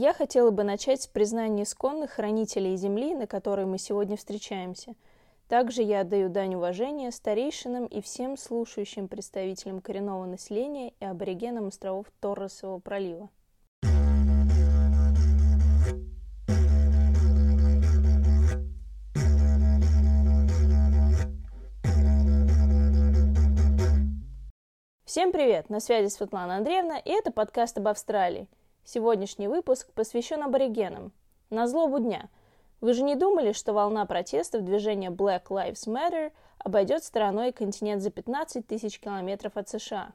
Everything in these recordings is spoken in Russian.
Я хотела бы начать с признания исконных хранителей земли, на которой мы сегодня встречаемся. Также я отдаю дань уважения старейшинам и всем слушающим представителям коренного населения и аборигенам островов Торресового пролива. Всем привет! На связи Светлана Андреевна, и это подкаст об Австралии. Сегодняшний выпуск посвящен аборигенам. На злобу дня. Вы же не думали, что волна протестов движения Black Lives Matter обойдет стороной континент за 15 тысяч километров от США?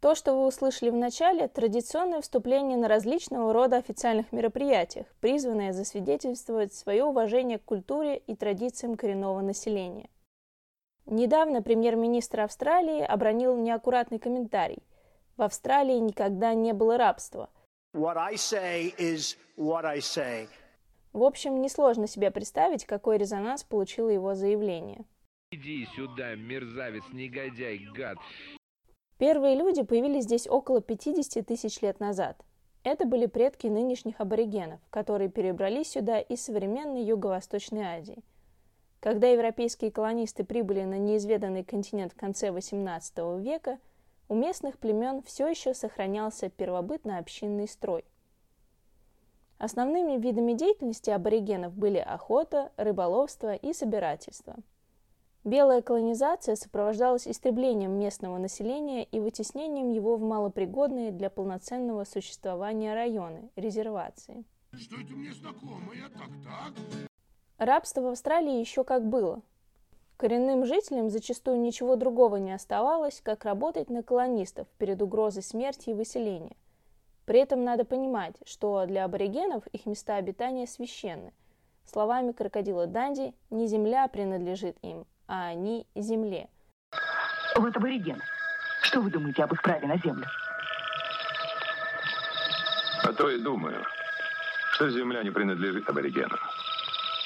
То, что вы услышали в начале, традиционное вступление на различного рода официальных мероприятиях, призванное засвидетельствовать свое уважение к культуре и традициям коренного населения. Недавно премьер-министр Австралии обронил неаккуратный комментарий. В Австралии никогда не было рабства. What I say is what I say. В общем, несложно себе представить, какой резонанс получило его заявление. Иди сюда, мерзавец, негодяй, гад. Первые люди появились здесь около 50 тысяч лет назад. Это были предки нынешних аборигенов, которые перебрались сюда из современной Юго-Восточной Азии – когда европейские колонисты прибыли на неизведанный континент в конце XVIII века, у местных племен все еще сохранялся первобытно-общинный строй. Основными видами деятельности аборигенов были охота, рыболовство и собирательство. Белая колонизация сопровождалась истреблением местного населения и вытеснением его в малопригодные для полноценного существования районы, резервации. Что это мне знакомое? Так, так. Рабство в Австралии еще как было. Коренным жителям зачастую ничего другого не оставалось, как работать на колонистов перед угрозой смерти и выселения. При этом надо понимать, что для аборигенов их места обитания священны. Словами крокодила Данди, не земля принадлежит им, а они земле. Вот абориген. Что вы думаете об их праве на землю? А то и думаю, что земля не принадлежит аборигенам.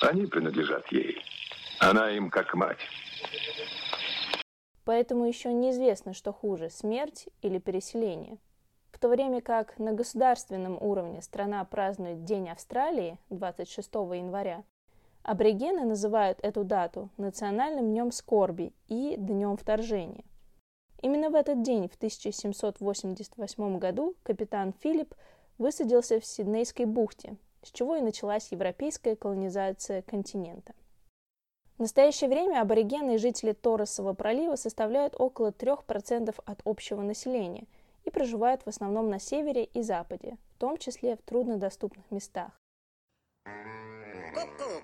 Они принадлежат ей. Она им как мать. Поэтому еще неизвестно, что хуже – смерть или переселение. В то время как на государственном уровне страна празднует День Австралии 26 января, аборигены называют эту дату Национальным днем скорби и Днем вторжения. Именно в этот день, в 1788 году, капитан Филипп высадился в Сиднейской бухте, с чего и началась европейская колонизация континента. В настоящее время аборигены и жители Торресового пролива составляют около 3% от общего населения и проживают в основном на севере и западе, в том числе в труднодоступных местах. Ку-ку!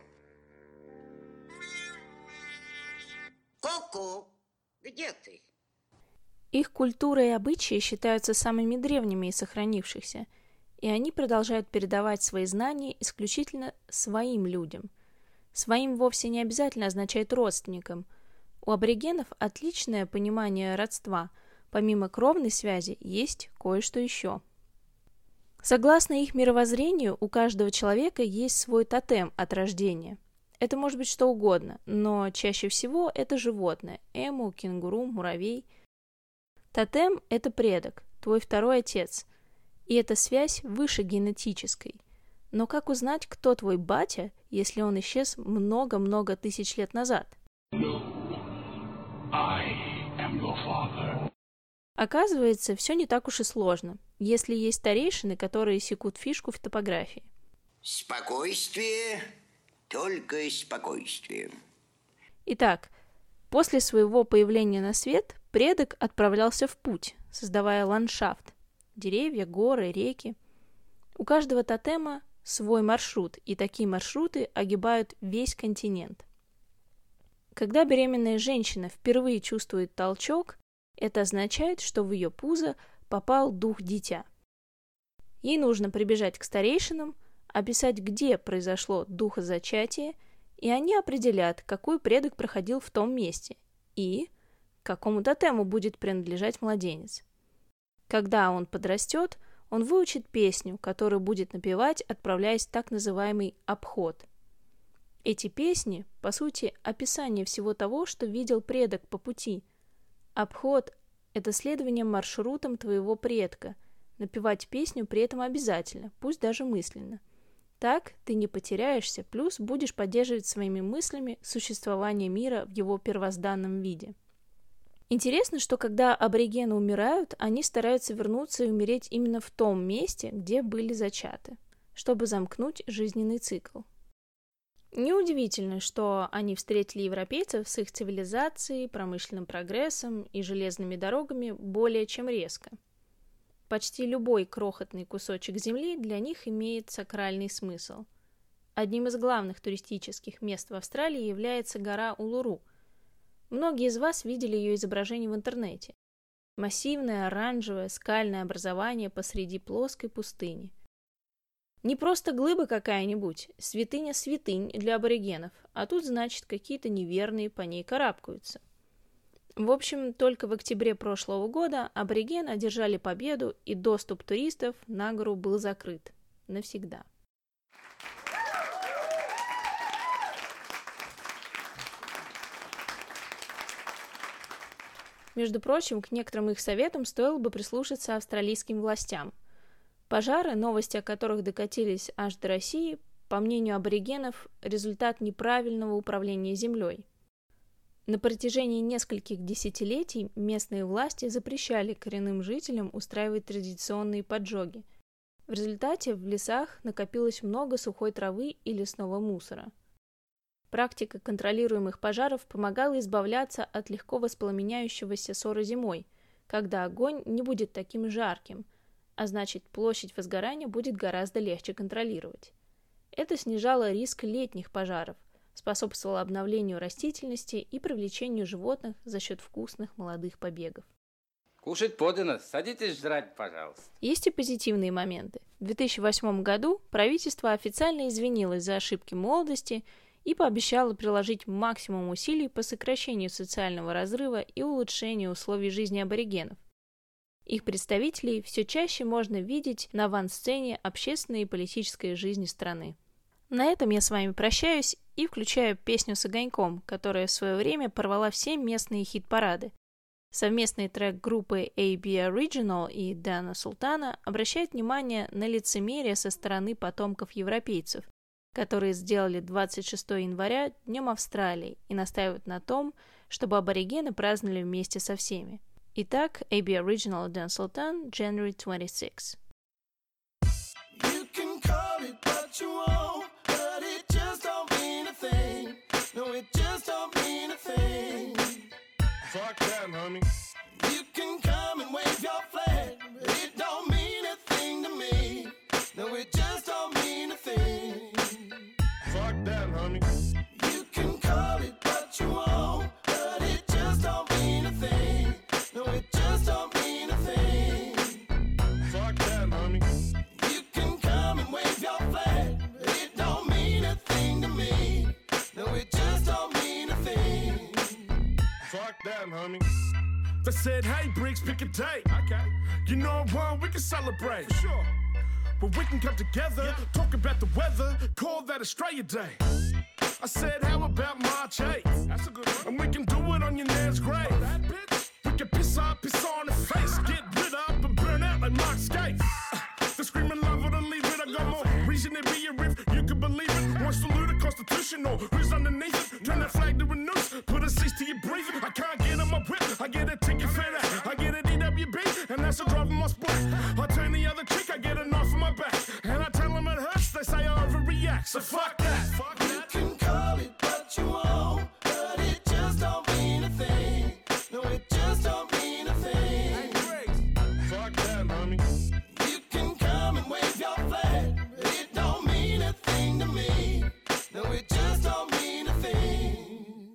Ку-ку! Где ты? Их культура и обычаи считаются самыми древними и сохранившихся – и они продолжают передавать свои знания исключительно своим людям. Своим вовсе не обязательно означает родственникам. У аборигенов отличное понимание родства. Помимо кровной связи есть кое-что еще. Согласно их мировоззрению, у каждого человека есть свой тотем от рождения. Это может быть что угодно, но чаще всего это животное – эму, кенгуру, муравей. Тотем – это предок, твой второй отец – и эта связь выше генетической. Но как узнать, кто твой батя, если он исчез много-много тысяч лет назад? No, Оказывается, все не так уж и сложно, если есть старейшины, которые секут фишку в топографии. Спокойствие, только спокойствие. Итак, после своего появления на свет предок отправлялся в путь, создавая ландшафт, деревья, горы, реки. У каждого тотема свой маршрут, и такие маршруты огибают весь континент. Когда беременная женщина впервые чувствует толчок, это означает, что в ее пузо попал дух дитя. Ей нужно прибежать к старейшинам, описать, где произошло духозачатие, и они определят, какой предок проходил в том месте и какому тотему будет принадлежать младенец. Когда он подрастет, он выучит песню, которую будет напевать, отправляясь в так называемый обход. Эти песни, по сути, описание всего того, что видел предок по пути. Обход – это следование маршрутом твоего предка, Напевать песню при этом обязательно, пусть даже мысленно. Так ты не потеряешься, плюс будешь поддерживать своими мыслями существование мира в его первозданном виде. Интересно, что когда аборигены умирают, они стараются вернуться и умереть именно в том месте, где были зачаты, чтобы замкнуть жизненный цикл. Неудивительно, что они встретили европейцев с их цивилизацией, промышленным прогрессом и железными дорогами более чем резко. Почти любой крохотный кусочек земли для них имеет сакральный смысл. Одним из главных туристических мест в Австралии является гора Улуру. Многие из вас видели ее изображение в интернете. Массивное оранжевое скальное образование посреди плоской пустыни. Не просто глыба какая-нибудь, святыня святынь для аборигенов, а тут, значит, какие-то неверные по ней карабкаются. В общем, только в октябре прошлого года аборигены одержали победу, и доступ туристов на гору был закрыт. Навсегда. Между прочим, к некоторым их советам стоило бы прислушаться австралийским властям – Пожары, новости о которых докатились аж до России, по мнению аборигенов, результат неправильного управления землей. На протяжении нескольких десятилетий местные власти запрещали коренным жителям устраивать традиционные поджоги. В результате в лесах накопилось много сухой травы и лесного мусора. Практика контролируемых пожаров помогала избавляться от легко воспламеняющегося ссора зимой, когда огонь не будет таким жарким – а значит площадь возгорания будет гораздо легче контролировать. Это снижало риск летних пожаров, способствовало обновлению растительности и привлечению животных за счет вкусных молодых побегов. Кушать подано, садитесь жрать, пожалуйста. Есть и позитивные моменты. В 2008 году правительство официально извинилось за ошибки молодости и пообещало приложить максимум усилий по сокращению социального разрыва и улучшению условий жизни аборигенов. Их представителей все чаще можно видеть на авансцене общественной и политической жизни страны. На этом я с вами прощаюсь и включаю песню с огоньком, которая в свое время порвала все местные хит-парады. Совместный трек группы AB Original и Дана Султана обращает внимание на лицемерие со стороны потомков европейцев, которые сделали 26 января Днем Австралии и настаивают на том, чтобы аборигены праздновали вместе со всеми. Итак, AB Original Dan Sultan, January 26. You can call it what you want, but it just don't mean a thing. No, it just don't mean a thing. Fuck that, homie. You can come and wave your flag, but it don't mean a thing to me. No, it just don't mean a thing. It what you want. them, homie. They said, hey, Briggs, pick a date. Okay. You know what? We can celebrate. For sure. But we can come together, yeah. talk about the weather, call that Australia Day. I said, how about my chase? That's a good one. And we can do it on your nan's grave. Oh, that bitch. We can piss up, piss on the face, get rid up and burn out like Mark Skate. the screaming love the leave it. I got more reason to be a riff. You can believe it. Salute the constitutional. Who's underneath it? Turn that flag to a noose. Put a cease to your breathing. I can't get on my whip. I get a ticket for that. I get an EWB, and that's a drive my split. I turn the other cheek. I get a knife in my back. And I tell them it hurts. They say I overreact. So fuck that.